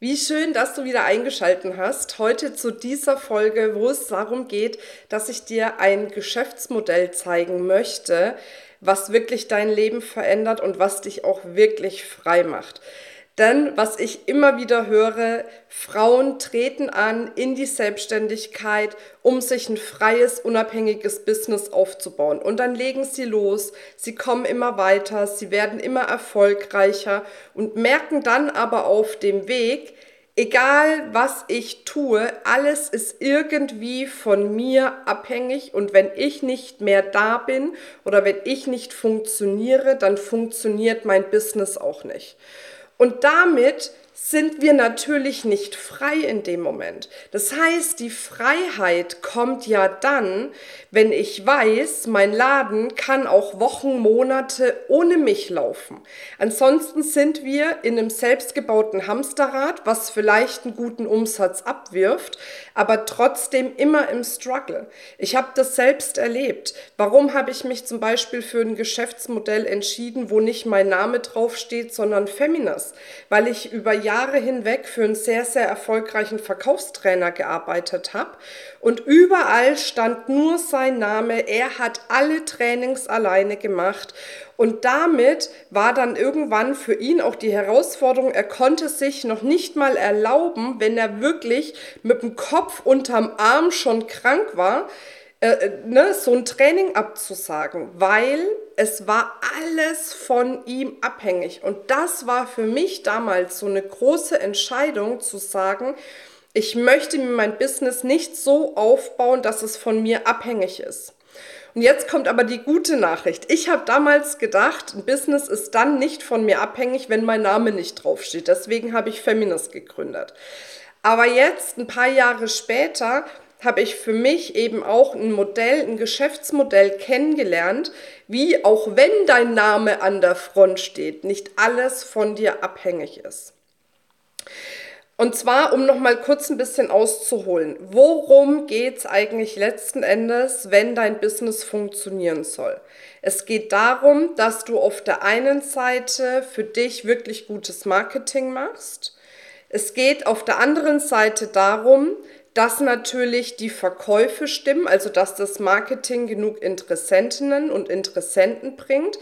Wie schön, dass du wieder eingeschalten hast. Heute zu dieser Folge, wo es darum geht, dass ich dir ein Geschäftsmodell zeigen möchte, was wirklich dein Leben verändert und was dich auch wirklich frei macht. Denn was ich immer wieder höre, Frauen treten an in die Selbstständigkeit, um sich ein freies, unabhängiges Business aufzubauen. Und dann legen sie los, sie kommen immer weiter, sie werden immer erfolgreicher und merken dann aber auf dem Weg, egal was ich tue, alles ist irgendwie von mir abhängig und wenn ich nicht mehr da bin oder wenn ich nicht funktioniere, dann funktioniert mein Business auch nicht. Und damit sind wir natürlich nicht frei in dem Moment. Das heißt, die Freiheit kommt ja dann, wenn ich weiß, mein Laden kann auch Wochen, Monate ohne mich laufen. Ansonsten sind wir in einem selbstgebauten Hamsterrad, was vielleicht einen guten Umsatz abwirft, aber trotzdem immer im Struggle. Ich habe das selbst erlebt. Warum habe ich mich zum Beispiel für ein Geschäftsmodell entschieden, wo nicht mein Name draufsteht, sondern Feminas? Weil ich über Jahre hinweg für einen sehr, sehr erfolgreichen Verkaufstrainer gearbeitet habe und überall stand nur sein Name. Er hat alle Trainings alleine gemacht und damit war dann irgendwann für ihn auch die Herausforderung, er konnte sich noch nicht mal erlauben, wenn er wirklich mit dem Kopf unterm Arm schon krank war, äh, äh, ne, so ein Training abzusagen, weil es war alles von ihm abhängig. Und das war für mich damals so eine große Entscheidung zu sagen, ich möchte mir mein Business nicht so aufbauen, dass es von mir abhängig ist. Und jetzt kommt aber die gute Nachricht. Ich habe damals gedacht, ein Business ist dann nicht von mir abhängig, wenn mein Name nicht draufsteht. Deswegen habe ich Feminist gegründet. Aber jetzt, ein paar Jahre später, habe ich für mich eben auch ein Modell, ein Geschäftsmodell kennengelernt, wie auch wenn dein Name an der Front steht, nicht alles von dir abhängig ist. Und zwar, um noch mal kurz ein bisschen auszuholen. Worum geht es eigentlich letzten Endes, wenn dein Business funktionieren soll? Es geht darum, dass du auf der einen Seite für dich wirklich gutes Marketing machst. Es geht auf der anderen Seite darum, dass natürlich die Verkäufe stimmen, also dass das Marketing genug Interessentinnen und Interessenten bringt.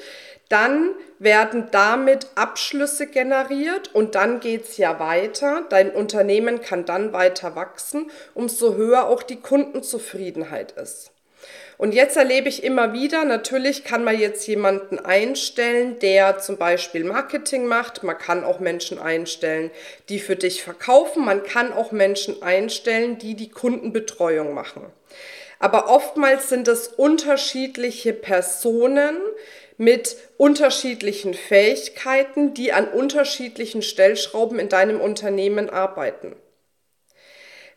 Dann werden damit Abschlüsse generiert und dann geht es ja weiter. Dein Unternehmen kann dann weiter wachsen, umso höher auch die Kundenzufriedenheit ist. Und jetzt erlebe ich immer wieder, natürlich kann man jetzt jemanden einstellen, der zum Beispiel Marketing macht. Man kann auch Menschen einstellen, die für dich verkaufen. Man kann auch Menschen einstellen, die die Kundenbetreuung machen. Aber oftmals sind es unterschiedliche Personen mit unterschiedlichen Fähigkeiten, die an unterschiedlichen Stellschrauben in deinem Unternehmen arbeiten.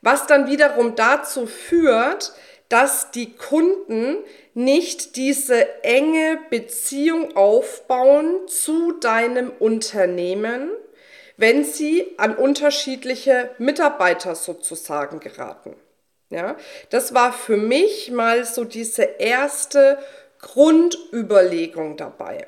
Was dann wiederum dazu führt, dass die Kunden nicht diese enge Beziehung aufbauen zu deinem Unternehmen, wenn sie an unterschiedliche Mitarbeiter sozusagen geraten. Ja, das war für mich mal so diese erste Grundüberlegung dabei.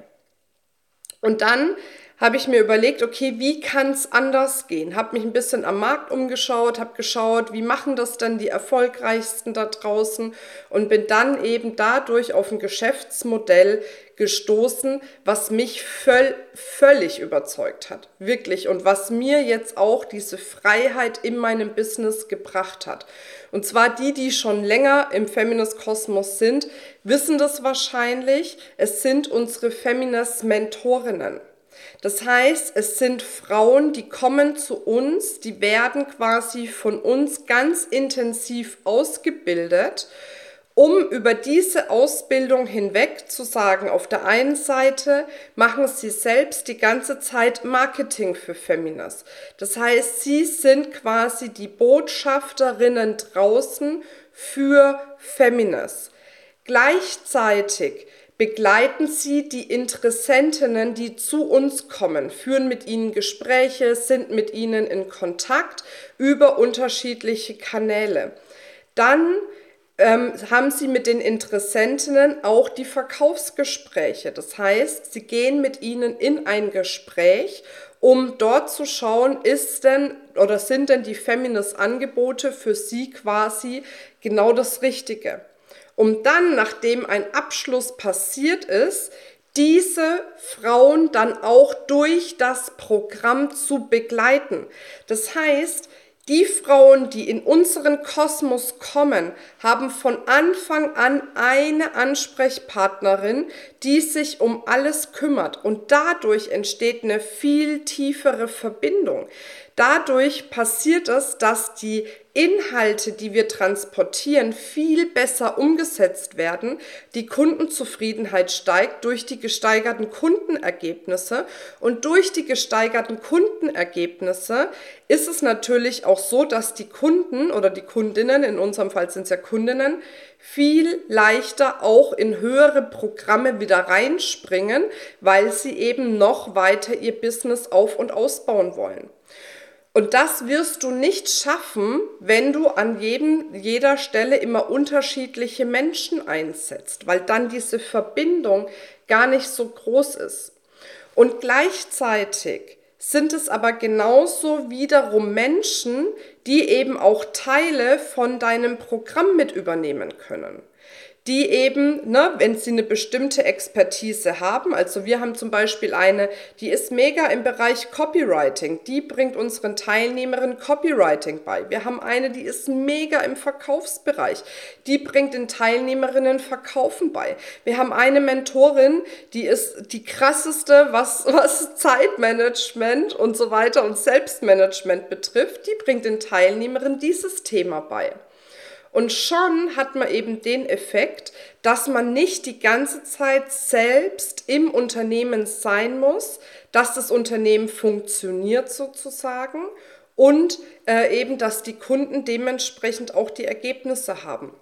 Und dann habe ich mir überlegt, okay, wie kann es anders gehen? Habe mich ein bisschen am Markt umgeschaut, habe geschaut, wie machen das denn die erfolgreichsten da draußen und bin dann eben dadurch auf ein Geschäftsmodell gestoßen, was mich völ völlig überzeugt hat, wirklich und was mir jetzt auch diese Freiheit in meinem Business gebracht hat. Und zwar die, die schon länger im Feminist Kosmos sind, wissen das wahrscheinlich. Es sind unsere Feminist Mentorinnen. Das heißt, es sind Frauen, die kommen zu uns, die werden quasi von uns ganz intensiv ausgebildet um über diese Ausbildung hinweg zu sagen, auf der einen Seite machen sie selbst die ganze Zeit Marketing für Feminas. Das heißt, sie sind quasi die Botschafterinnen draußen für Feminas. Gleichzeitig begleiten sie die Interessentinnen, die zu uns kommen, führen mit ihnen Gespräche, sind mit ihnen in Kontakt über unterschiedliche Kanäle. Dann ähm, haben sie mit den Interessentinnen auch die Verkaufsgespräche. Das heißt, sie gehen mit ihnen in ein Gespräch, um dort zu schauen, ist denn oder sind denn die Feminist-Angebote für sie quasi genau das Richtige. Um dann, nachdem ein Abschluss passiert ist, diese Frauen dann auch durch das Programm zu begleiten. Das heißt, die Frauen, die in unseren Kosmos kommen, haben von Anfang an eine Ansprechpartnerin, die sich um alles kümmert. Und dadurch entsteht eine viel tiefere Verbindung. Dadurch passiert es, dass die Inhalte, die wir transportieren, viel besser umgesetzt werden. Die Kundenzufriedenheit steigt durch die gesteigerten Kundenergebnisse. Und durch die gesteigerten Kundenergebnisse ist es natürlich auch so, dass die Kunden oder die Kundinnen, in unserem Fall sind es ja Kundinnen, viel leichter auch in höhere Programme wieder reinspringen, weil sie eben noch weiter ihr Business auf und ausbauen wollen. Und das wirst du nicht schaffen, wenn du an jedem, jeder Stelle immer unterschiedliche Menschen einsetzt, weil dann diese Verbindung gar nicht so groß ist. Und gleichzeitig sind es aber genauso wiederum Menschen, die eben auch Teile von deinem Programm mit übernehmen können die eben, ne, wenn sie eine bestimmte Expertise haben, also wir haben zum Beispiel eine, die ist mega im Bereich Copywriting, die bringt unseren Teilnehmerinnen Copywriting bei. Wir haben eine, die ist mega im Verkaufsbereich, die bringt den Teilnehmerinnen Verkaufen bei. Wir haben eine Mentorin, die ist die krasseste, was, was Zeitmanagement und so weiter und Selbstmanagement betrifft, die bringt den Teilnehmerinnen dieses Thema bei. Und schon hat man eben den Effekt, dass man nicht die ganze Zeit selbst im Unternehmen sein muss, dass das Unternehmen funktioniert sozusagen und äh, eben, dass die Kunden dementsprechend auch die Ergebnisse haben.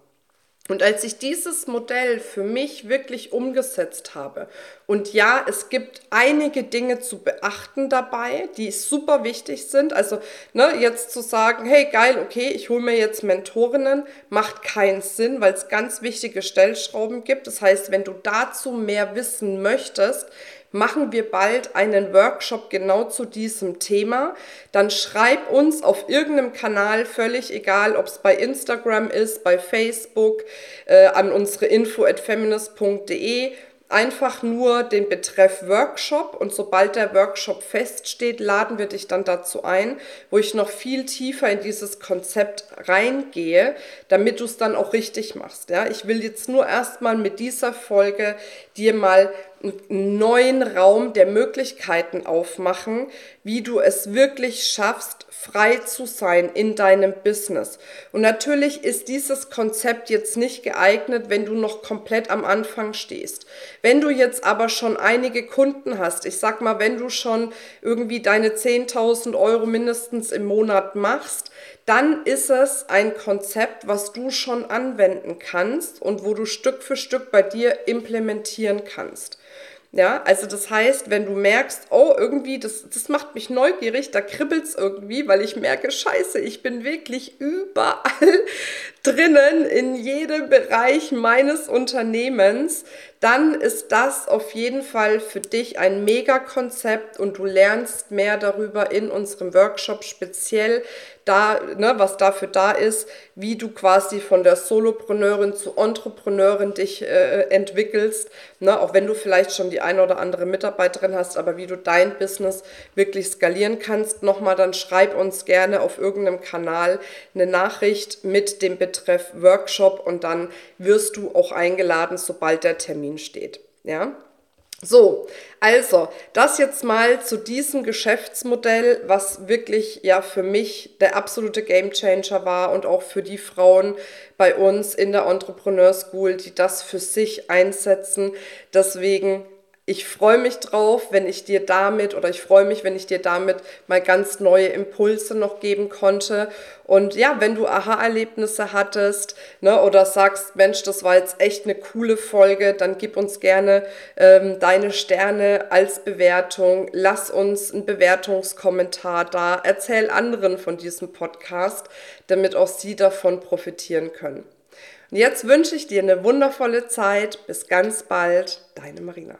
Und als ich dieses Modell für mich wirklich umgesetzt habe, und ja, es gibt einige Dinge zu beachten dabei, die super wichtig sind. Also ne, jetzt zu sagen, hey geil, okay, ich hole mir jetzt Mentorinnen, macht keinen Sinn, weil es ganz wichtige Stellschrauben gibt. Das heißt, wenn du dazu mehr wissen möchtest, machen wir bald einen Workshop genau zu diesem Thema. Dann schreib uns auf irgendeinem Kanal, völlig egal, ob es bei Instagram ist, bei Facebook, äh, an unsere info at feminist.de einfach nur den Betreff Workshop und sobald der Workshop feststeht, laden wir dich dann dazu ein, wo ich noch viel tiefer in dieses Konzept reingehe, damit du es dann auch richtig machst. Ja, ich will jetzt nur erstmal mit dieser Folge dir mal einen neuen Raum der Möglichkeiten aufmachen, wie du es wirklich schaffst, frei zu sein in deinem Business. Und natürlich ist dieses Konzept jetzt nicht geeignet, wenn du noch komplett am Anfang stehst. Wenn du jetzt aber schon einige Kunden hast, ich sag mal, wenn du schon irgendwie deine 10.000 Euro mindestens im Monat machst, dann ist es ein Konzept, was du schon anwenden kannst und wo du Stück für Stück bei dir implementieren kannst. Ja, also das heißt, wenn du merkst, oh, irgendwie, das, das macht mich neugierig, da kribbelt es irgendwie, weil ich merke, scheiße, ich bin wirklich überall drinnen in jedem Bereich meines Unternehmens, dann ist das auf jeden Fall für dich ein Mega-Konzept und du lernst mehr darüber in unserem Workshop speziell da, ne, was dafür da ist, wie du quasi von der Solopreneurin zu Entrepreneurin dich äh, entwickelst, ne, auch wenn du vielleicht schon die eine oder andere Mitarbeiterin hast, aber wie du dein Business wirklich skalieren kannst, nochmal, dann schreib uns gerne auf irgendeinem Kanal eine Nachricht mit dem Betreff Workshop und dann wirst du auch eingeladen, sobald der Termin steht. Ja? So, also, das jetzt mal zu diesem Geschäftsmodell, was wirklich ja für mich der absolute Gamechanger war und auch für die Frauen bei uns in der Entrepreneur School, die das für sich einsetzen. Deswegen ich freue mich drauf, wenn ich dir damit oder ich freue mich, wenn ich dir damit mal ganz neue Impulse noch geben konnte. Und ja, wenn du Aha-Erlebnisse hattest ne, oder sagst, Mensch, das war jetzt echt eine coole Folge, dann gib uns gerne ähm, deine Sterne als Bewertung. Lass uns einen Bewertungskommentar da. Erzähl anderen von diesem Podcast, damit auch sie davon profitieren können. Und jetzt wünsche ich dir eine wundervolle Zeit. Bis ganz bald, deine Marina.